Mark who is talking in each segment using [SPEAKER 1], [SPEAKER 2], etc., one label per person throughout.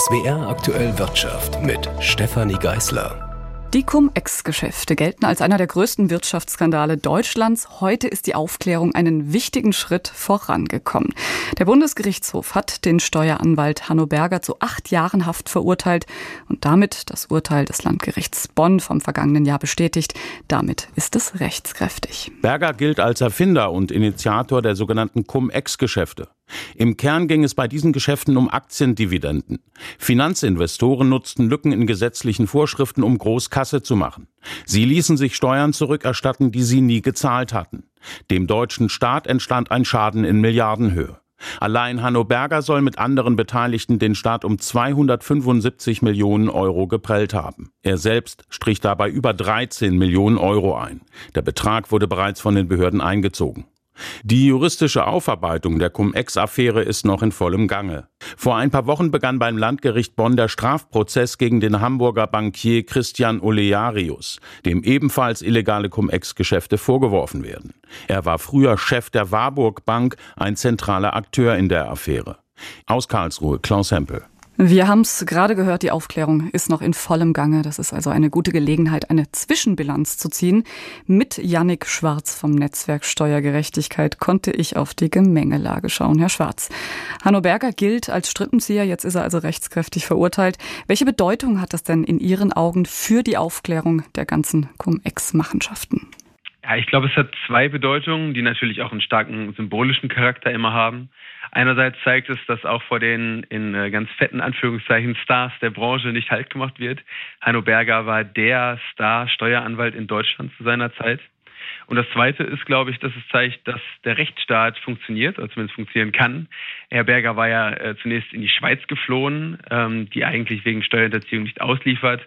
[SPEAKER 1] SWR aktuell Wirtschaft mit Stefanie Geißler.
[SPEAKER 2] Die Cum-Ex-Geschäfte gelten als einer der größten Wirtschaftsskandale Deutschlands. Heute ist die Aufklärung einen wichtigen Schritt vorangekommen. Der Bundesgerichtshof hat den Steueranwalt Hanno Berger zu acht Jahren Haft verurteilt und damit das Urteil des Landgerichts Bonn vom vergangenen Jahr bestätigt. Damit ist es rechtskräftig.
[SPEAKER 3] Berger gilt als Erfinder und Initiator der sogenannten Cum-Ex-Geschäfte. Im Kern ging es bei diesen Geschäften um Aktiendividenden. Finanzinvestoren nutzten Lücken in gesetzlichen Vorschriften, um Großkasse zu machen. Sie ließen sich Steuern zurückerstatten, die sie nie gezahlt hatten. Dem deutschen Staat entstand ein Schaden in Milliardenhöhe. Allein Hanno Berger soll mit anderen Beteiligten den Staat um 275 Millionen Euro geprellt haben. Er selbst strich dabei über 13 Millionen Euro ein. Der Betrag wurde bereits von den Behörden eingezogen. Die juristische Aufarbeitung der Cum-Ex-Affäre ist noch in vollem Gange. Vor ein paar Wochen begann beim Landgericht Bonn der Strafprozess gegen den Hamburger Bankier Christian Olearius, dem ebenfalls illegale Cum-Ex-Geschäfte vorgeworfen werden. Er war früher Chef der Warburg Bank, ein zentraler Akteur in der Affäre. Aus Karlsruhe, Klaus Hempel.
[SPEAKER 2] Wir haben es gerade gehört, die Aufklärung ist noch in vollem Gange. Das ist also eine gute Gelegenheit, eine Zwischenbilanz zu ziehen. Mit Yannick Schwarz vom Netzwerk Steuergerechtigkeit konnte ich auf die Gemengelage schauen. Herr Schwarz, Hanno Berger gilt als Strippenzieher, jetzt ist er also rechtskräftig verurteilt. Welche Bedeutung hat das denn in Ihren Augen für die Aufklärung der ganzen Cum-Ex-Machenschaften?
[SPEAKER 4] Ja, ich glaube, es hat zwei Bedeutungen, die natürlich auch einen starken symbolischen Charakter immer haben. Einerseits zeigt es, dass auch vor den in äh, ganz fetten Anführungszeichen Stars der Branche nicht halt gemacht wird. Heino Berger war der Star-Steueranwalt in Deutschland zu seiner Zeit. Und das Zweite ist, glaube ich, dass es zeigt, dass der Rechtsstaat funktioniert, oder zumindest funktionieren kann. Herr Berger war ja äh, zunächst in die Schweiz geflohen, ähm, die eigentlich wegen Steuerhinterziehung nicht ausliefert.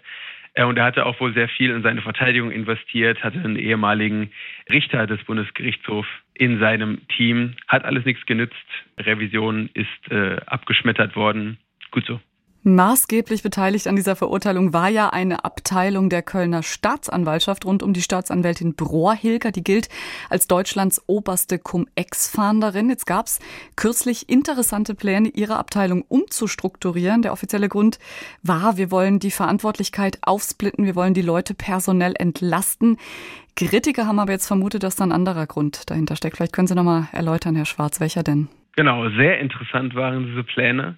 [SPEAKER 4] Äh, und er hatte auch wohl sehr viel in seine Verteidigung investiert, hatte einen ehemaligen Richter des Bundesgerichtshofs in seinem Team. Hat alles nichts genützt. Revision ist äh, abgeschmettert worden. Gut so.
[SPEAKER 2] Maßgeblich beteiligt an dieser Verurteilung war ja eine Abteilung der Kölner Staatsanwaltschaft rund um die Staatsanwältin Brohr-Hilger. Die gilt als Deutschlands oberste Cum-Ex-Fahnderin. Jetzt gab es kürzlich interessante Pläne, ihre Abteilung umzustrukturieren. Der offizielle Grund war, wir wollen die Verantwortlichkeit aufsplitten, wir wollen die Leute personell entlasten. Kritiker haben aber jetzt vermutet, dass da ein anderer Grund dahinter steckt. Vielleicht können Sie noch mal erläutern, Herr Schwarz, welcher denn?
[SPEAKER 4] Genau, sehr interessant waren diese Pläne.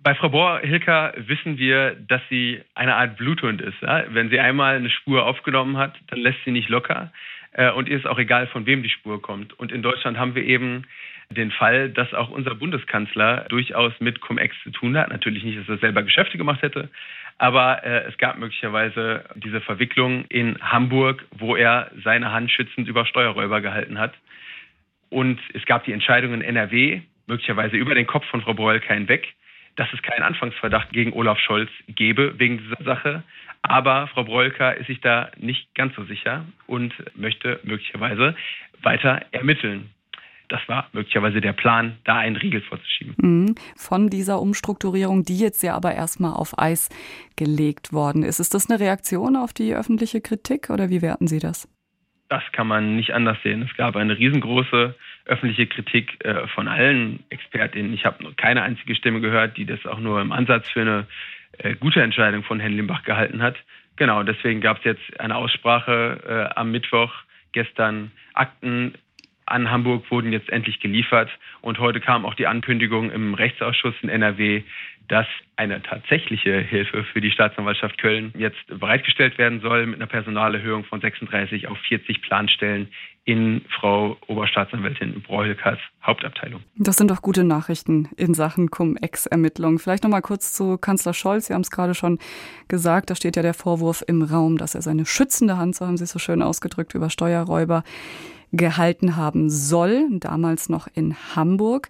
[SPEAKER 4] Bei Frau Bohr-Hilker wissen wir, dass sie eine Art Bluthund ist. Ja? Wenn sie einmal eine Spur aufgenommen hat, dann lässt sie nicht locker. Äh, und ihr ist auch egal, von wem die Spur kommt. Und in Deutschland haben wir eben den Fall, dass auch unser Bundeskanzler durchaus mit Cum-Ex zu tun hat. Natürlich nicht, dass er selber Geschäfte gemacht hätte, aber äh, es gab möglicherweise diese Verwicklung in Hamburg, wo er seine Hand schützend über Steuerräuber gehalten hat. Und es gab die Entscheidung in NRW, möglicherweise über den Kopf von Frau Breulke hinweg, dass es keinen Anfangsverdacht gegen Olaf Scholz gebe wegen dieser Sache. Aber Frau Breulka ist sich da nicht ganz so sicher und möchte möglicherweise weiter ermitteln. Das war möglicherweise der Plan, da einen Riegel vorzuschieben.
[SPEAKER 2] Mhm. Von dieser Umstrukturierung, die jetzt ja aber erstmal auf Eis gelegt worden ist. Ist das eine Reaktion auf die öffentliche Kritik oder wie werten Sie das?
[SPEAKER 4] Das kann man nicht anders sehen. Es gab eine riesengroße öffentliche Kritik äh, von allen Expertinnen. Ich habe keine einzige Stimme gehört, die das auch nur im Ansatz für eine äh, gute Entscheidung von Herrn Limbach gehalten hat. Genau, deswegen gab es jetzt eine Aussprache äh, am Mittwoch, gestern Akten an Hamburg wurden jetzt endlich geliefert und heute kam auch die Ankündigung im Rechtsausschuss in NRW, dass eine tatsächliche Hilfe für die Staatsanwaltschaft Köln jetzt bereitgestellt werden soll mit einer Personalerhöhung von 36 auf 40 Planstellen in Frau Oberstaatsanwältin Breuelkas Hauptabteilung.
[SPEAKER 2] Das sind doch gute Nachrichten in Sachen Cum-Ex-Ermittlungen. Vielleicht noch mal kurz zu Kanzler Scholz. Sie haben es gerade schon gesagt, da steht ja der Vorwurf im Raum, dass er seine schützende Hand, so haben Sie es so schön ausgedrückt, über Steuerräuber gehalten haben soll, damals noch in Hamburg.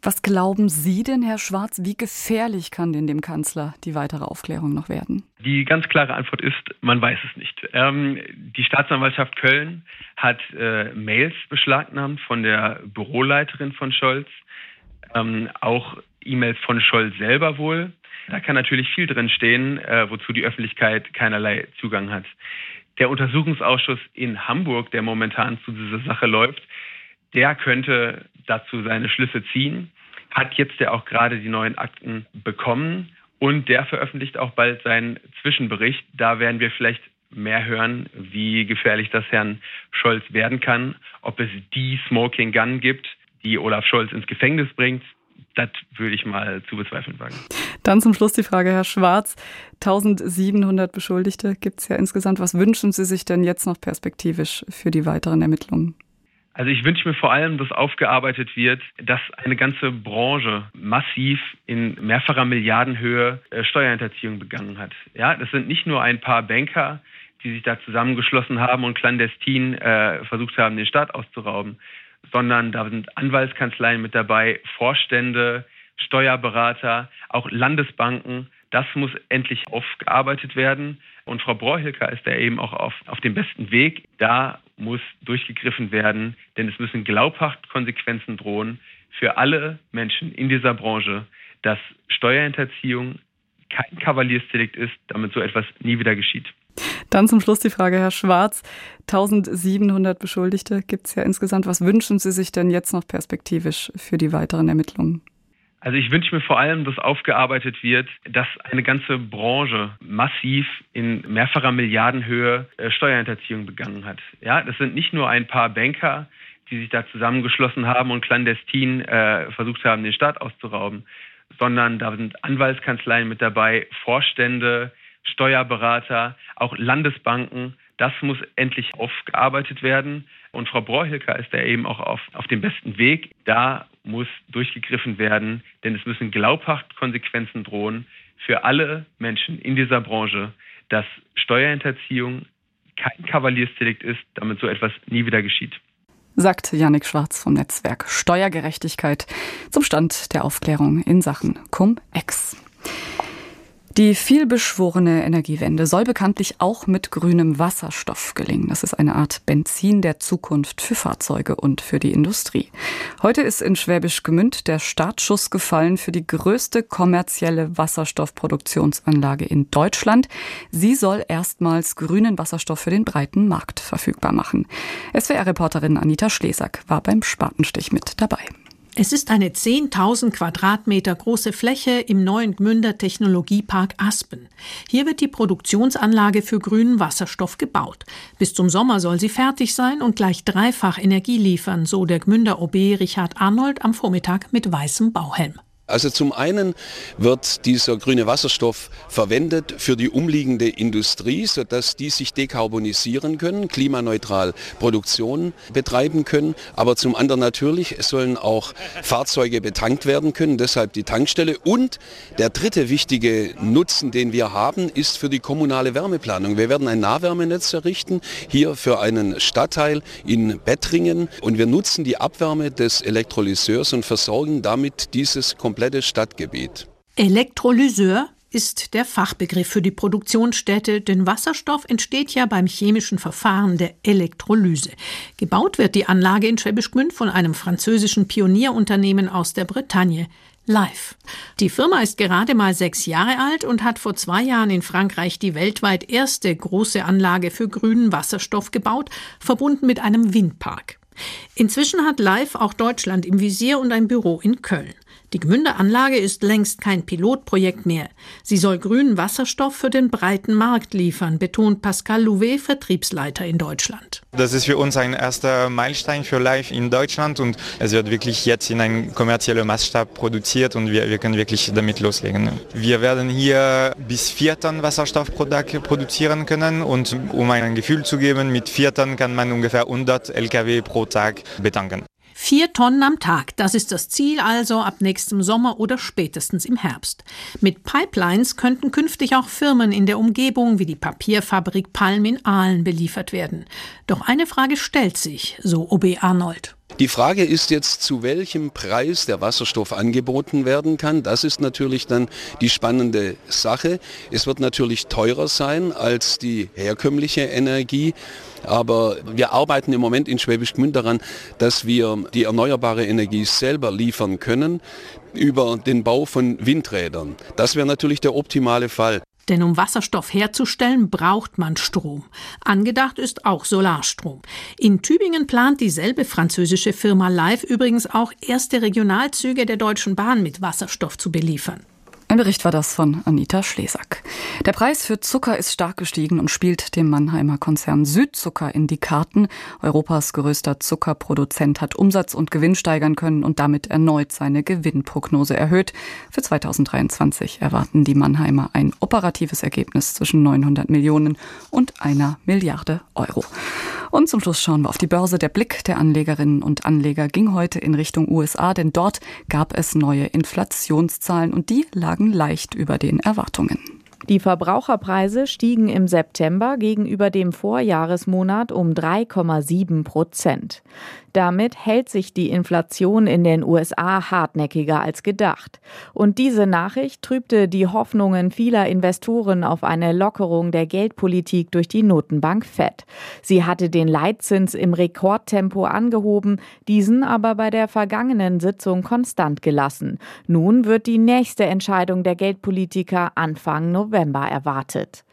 [SPEAKER 2] Was glauben Sie denn, Herr Schwarz, wie gefährlich kann denn dem Kanzler die weitere Aufklärung noch werden?
[SPEAKER 4] Die ganz klare Antwort ist, man weiß es nicht. Ähm, die Staatsanwaltschaft Köln hat äh, Mails beschlagnahmt von der Büroleiterin von Scholz, ähm, auch E-Mails von Scholz selber wohl. Da kann natürlich viel drin stehen, äh, wozu die Öffentlichkeit keinerlei Zugang hat. Der Untersuchungsausschuss in Hamburg, der momentan zu dieser Sache läuft, der könnte dazu seine Schlüsse ziehen, hat jetzt ja auch gerade die neuen Akten bekommen Und der veröffentlicht auch bald seinen Zwischenbericht. Da werden wir vielleicht mehr hören, wie gefährlich das Herrn Scholz werden kann, ob es die Smoking Gun gibt, die Olaf Scholz ins Gefängnis bringt. Das würde ich mal zu bezweifeln wagen.
[SPEAKER 2] Dann zum Schluss die Frage, Herr Schwarz. 1700 Beschuldigte gibt es ja insgesamt. Was wünschen Sie sich denn jetzt noch perspektivisch für die weiteren Ermittlungen?
[SPEAKER 4] Also ich wünsche mir vor allem, dass aufgearbeitet wird, dass eine ganze Branche massiv in mehrfacher Milliardenhöhe äh, Steuerhinterziehung begangen hat. Ja, das sind nicht nur ein paar Banker, die sich da zusammengeschlossen haben und clandestin äh, versucht haben, den Staat auszurauben, sondern da sind Anwaltskanzleien mit dabei, Vorstände, Steuerberater, auch Landesbanken. Das muss endlich aufgearbeitet werden. Und Frau Brohilker ist da eben auch auf, auf dem besten Weg. Da muss durchgegriffen werden, denn es müssen glaubhaft Konsequenzen drohen für alle Menschen in dieser Branche, dass Steuerhinterziehung kein Kavaliersdelikt ist, damit so etwas nie wieder geschieht.
[SPEAKER 2] Dann zum Schluss die Frage, Herr Schwarz. 1700 Beschuldigte gibt es ja insgesamt. Was wünschen Sie sich denn jetzt noch perspektivisch für die weiteren Ermittlungen?
[SPEAKER 4] Also ich wünsche mir vor allem, dass aufgearbeitet wird, dass eine ganze Branche massiv in mehrfacher Milliardenhöhe äh, Steuerhinterziehung begangen hat. Ja, das sind nicht nur ein paar Banker, die sich da zusammengeschlossen haben und clandestin äh, versucht haben, den Staat auszurauben, sondern da sind Anwaltskanzleien mit dabei, Vorstände, Steuerberater, auch Landesbanken. Das muss endlich aufgearbeitet werden. Und Frau Brohilker ist da eben auch auf, auf dem besten Weg. Da muss durchgegriffen werden, denn es müssen glaubhaft Konsequenzen drohen für alle Menschen in dieser Branche, dass Steuerhinterziehung kein Kavaliersdelikt ist, damit so etwas nie wieder geschieht.
[SPEAKER 2] Sagt Yannick Schwarz vom Netzwerk Steuergerechtigkeit zum Stand der Aufklärung in Sachen Cum-Ex. Die vielbeschworene Energiewende soll bekanntlich auch mit grünem Wasserstoff gelingen. Das ist eine Art Benzin der Zukunft für Fahrzeuge und für die Industrie. Heute ist in Schwäbisch Gemünd der Startschuss gefallen für die größte kommerzielle Wasserstoffproduktionsanlage in Deutschland. Sie soll erstmals grünen Wasserstoff für den breiten Markt verfügbar machen. SWR-Reporterin Anita Schlesack war beim Spatenstich mit dabei.
[SPEAKER 5] Es ist eine 10.000 Quadratmeter große Fläche im neuen Gmünder Technologiepark Aspen. Hier wird die Produktionsanlage für grünen Wasserstoff gebaut. Bis zum Sommer soll sie fertig sein und gleich dreifach Energie liefern, so der Gmünder OB Richard Arnold am Vormittag mit weißem Bauhelm.
[SPEAKER 6] Also zum einen wird dieser grüne Wasserstoff verwendet für die umliegende Industrie, sodass die sich dekarbonisieren können, klimaneutral Produktion betreiben können. Aber zum anderen natürlich sollen auch Fahrzeuge betankt werden können, deshalb die Tankstelle. Und der dritte wichtige Nutzen, den wir haben, ist für die kommunale Wärmeplanung. Wir werden ein Nahwärmenetz errichten, hier für einen Stadtteil in Bettringen. Und wir nutzen die Abwärme des Elektrolyseurs und versorgen damit dieses komplette komplette Stadtgebiet.
[SPEAKER 5] Elektrolyseur ist der Fachbegriff für die Produktionsstätte, denn Wasserstoff entsteht ja beim chemischen Verfahren der Elektrolyse. Gebaut wird die Anlage in Schwäbisch Gmünd von einem französischen Pionierunternehmen aus der Bretagne, Live. Die Firma ist gerade mal sechs Jahre alt und hat vor zwei Jahren in Frankreich die weltweit erste große Anlage für grünen Wasserstoff gebaut, verbunden mit einem Windpark. Inzwischen hat Live auch Deutschland im Visier und ein Büro in Köln. Die Gmünderanlage ist längst kein Pilotprojekt mehr. Sie soll grünen Wasserstoff für den breiten Markt liefern, betont Pascal Louvet, Vertriebsleiter in Deutschland.
[SPEAKER 7] Das ist für uns ein erster Meilenstein für Live in Deutschland und es wird wirklich jetzt in einem kommerziellen Maßstab produziert und wir, wir können wirklich damit loslegen. Wir werden hier bis vier Tonnen Wasserstoff pro Tag produzieren können und um ein Gefühl zu geben, mit vier Tonnen kann man ungefähr 100 Lkw pro Tag betanken.
[SPEAKER 5] Vier Tonnen am Tag, das ist das Ziel also ab nächstem Sommer oder spätestens im Herbst. Mit Pipelines könnten künftig auch Firmen in der Umgebung wie die Papierfabrik Palm in Aalen beliefert werden. Doch eine Frage stellt sich, so OB Arnold.
[SPEAKER 6] Die Frage ist jetzt, zu welchem Preis der Wasserstoff angeboten werden kann. Das ist natürlich dann die spannende Sache. Es wird natürlich teurer sein als die herkömmliche Energie. Aber wir arbeiten im Moment in Schwäbisch Gmünd daran, dass wir die erneuerbare Energie selber liefern können über den Bau von Windrädern. Das wäre natürlich der optimale Fall.
[SPEAKER 5] Denn um Wasserstoff herzustellen, braucht man Strom. Angedacht ist auch Solarstrom. In Tübingen plant dieselbe französische Firma Live übrigens auch erste Regionalzüge der Deutschen Bahn mit Wasserstoff zu beliefern.
[SPEAKER 2] Ein Bericht war das von Anita Schlesack. Der Preis für Zucker ist stark gestiegen und spielt dem Mannheimer Konzern Südzucker in die Karten. Europas größter Zuckerproduzent hat Umsatz und Gewinn steigern können und damit erneut seine Gewinnprognose erhöht. Für 2023 erwarten die Mannheimer ein operatives Ergebnis zwischen 900 Millionen und einer Milliarde Euro. Und zum Schluss schauen wir auf die Börse. Der Blick der Anlegerinnen und Anleger ging heute in Richtung USA, denn dort gab es neue Inflationszahlen und die lagen leicht über den Erwartungen.
[SPEAKER 8] Die Verbraucherpreise stiegen im September gegenüber dem Vorjahresmonat um 3,7 Prozent. Damit hält sich die Inflation in den USA hartnäckiger als gedacht. Und diese Nachricht trübte die Hoffnungen vieler Investoren auf eine Lockerung der Geldpolitik durch die Notenbank Fed. Sie hatte den Leitzins im Rekordtempo angehoben, diesen aber bei der vergangenen Sitzung konstant gelassen. Nun wird die nächste Entscheidung der Geldpolitiker Anfang November erwartet.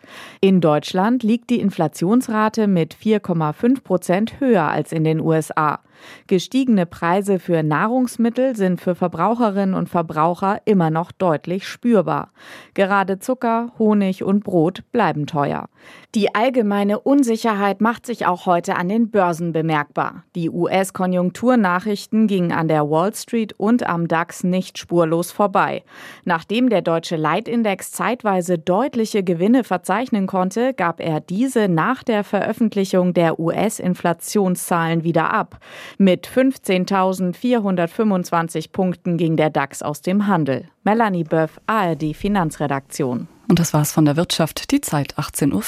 [SPEAKER 8] In Deutschland liegt die Inflationsrate mit 4,5 Prozent höher als in den USA. Gestiegene Preise für Nahrungsmittel sind für Verbraucherinnen und Verbraucher immer noch deutlich spürbar. Gerade Zucker, Honig und Brot bleiben teuer. Die allgemeine Unsicherheit macht sich auch heute an den Börsen bemerkbar. Die US-Konjunkturnachrichten gingen an der Wall Street und am DAX nicht spurlos vorbei. Nachdem der deutsche Leitindex zeitweise deutliche Gewinne verzeichnen konnte, gab er diese nach der Veröffentlichung der US-Inflationszahlen wieder ab. Mit 15.425 Punkten ging der DAX aus dem Handel. Melanie Böff, ARD Finanzredaktion.
[SPEAKER 2] Und das war's von der Wirtschaft, die Zeit 18.40 Uhr.